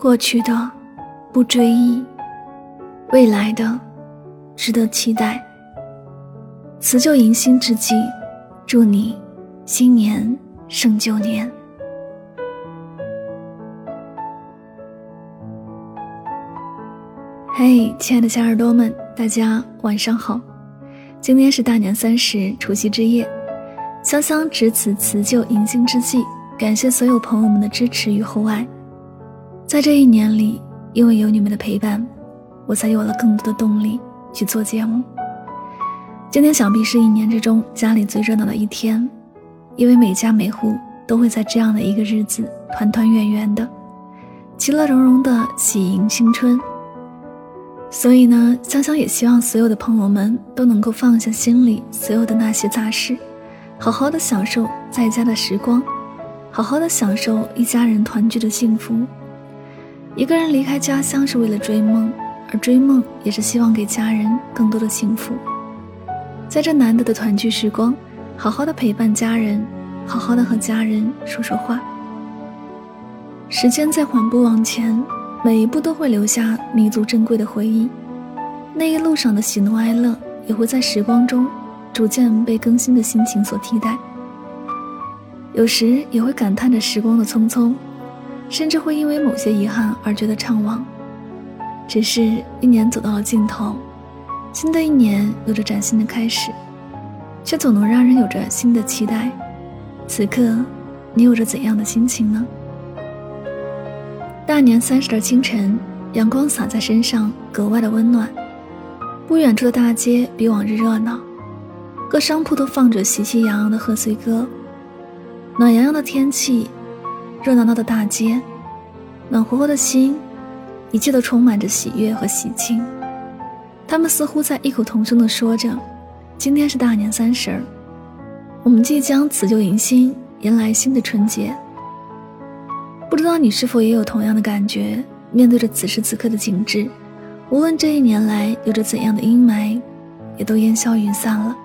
过去的不追忆，未来的值得期待。辞旧迎新之际，祝你新年胜旧年。嘿，亲爱的小耳朵们，大家晚上好！今天是大年三十，除夕之夜，香香值此辞旧迎新之际，感谢所有朋友们的支持与厚爱。在这一年里，因为有你们的陪伴，我才有了更多的动力去做节目。今天想必是一年之中家里最热闹的一天，因为每家每户都会在这样的一个日子团团圆圆的，其乐融融的喜迎新春。所以呢，香香也希望所有的朋友们都能够放下心里所有的那些杂事，好好的享受在家的时光，好好的享受一家人团聚的幸福。一个人离开家乡是为了追梦，而追梦也是希望给家人更多的幸福。在这难得的团聚时光，好好的陪伴家人，好好的和家人说说话。时间在缓步往前。每一步都会留下弥足珍贵的回忆，那一路上的喜怒哀乐也会在时光中逐渐被更新的心情所替代。有时也会感叹着时光的匆匆，甚至会因为某些遗憾而觉得怅惘。只是一年走到了尽头，新的一年有着崭新的开始，却总能让人有着新的期待。此刻，你有着怎样的心情呢？大年三十的清晨，阳光洒在身上，格外的温暖。不远处的大街比往日热闹，各商铺都放着喜气洋洋的贺岁歌。暖洋洋的天气，热闹闹的大街，暖和和的心，一切都充满着喜悦和喜庆。他们似乎在异口同声地说着：“今天是大年三十儿，我们即将辞旧迎新，迎来新的春节。”不知道你是否也有同样的感觉？面对着此时此刻的景致，无论这一年来有着怎样的阴霾，也都烟消云散了。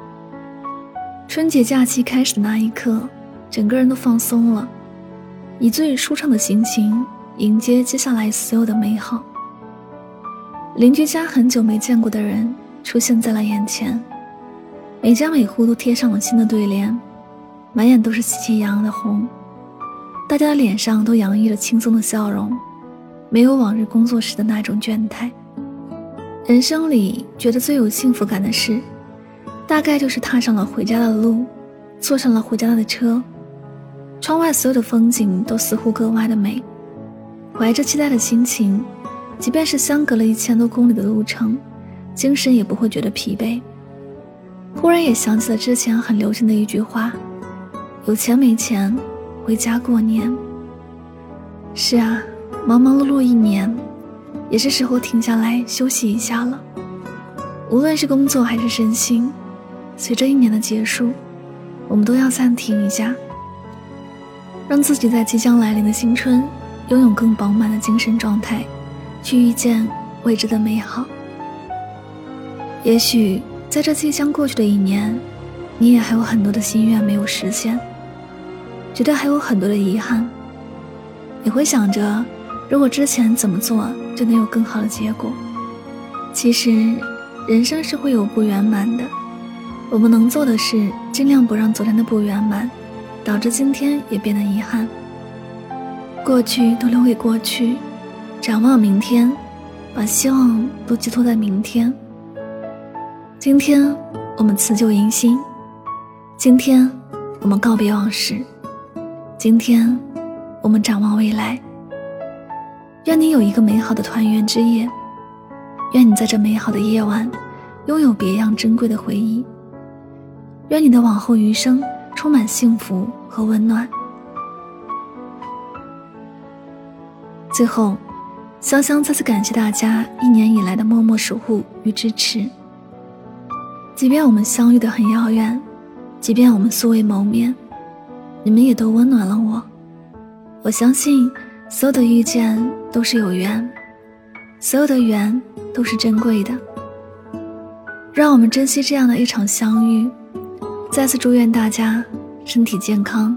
春节假期开始的那一刻，整个人都放松了，以最舒畅的心情迎接接下来所有的美好。邻居家很久没见过的人出现在了眼前，每家每户都贴上了新的对联，满眼都是喜气洋洋的红。大家的脸上都洋溢着轻松的笑容，没有往日工作时的那种倦怠。人生里觉得最有幸福感的事，大概就是踏上了回家的路，坐上了回家的车，窗外所有的风景都似乎格外的美。怀着期待的心情，即便是相隔了一千多公里的路程，精神也不会觉得疲惫。忽然也想起了之前很流行的一句话：有钱没钱。回家过年。是啊，忙忙碌碌一年，也是时候停下来休息一下了。无论是工作还是身心，随着一年的结束，我们都要暂停一下，让自己在即将来临的新春，拥有更饱满的精神状态，去遇见未知的美好。也许在这即将过去的一年，你也还有很多的心愿没有实现。觉得还有很多的遗憾，你会想着，如果之前怎么做就能有更好的结果。其实，人生是会有不圆满的，我们能做的是尽量不让昨天的不圆满，导致今天也变得遗憾。过去都留给过去，展望明天，把希望都寄托在明天。今天我们辞旧迎新，今天我们告别往事。今天，我们展望未来。愿你有一个美好的团圆之夜，愿你在这美好的夜晚，拥有别样珍贵的回忆。愿你的往后余生充满幸福和温暖。最后，香香再次感谢大家一年以来的默默守护与支持。即便我们相遇的很遥远，即便我们素未谋面。你们也都温暖了我，我相信所有的遇见都是有缘，所有的缘都是珍贵的。让我们珍惜这样的一场相遇。再次祝愿大家身体健康，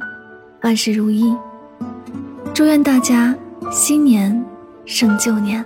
万事如意。祝愿大家新年胜旧年。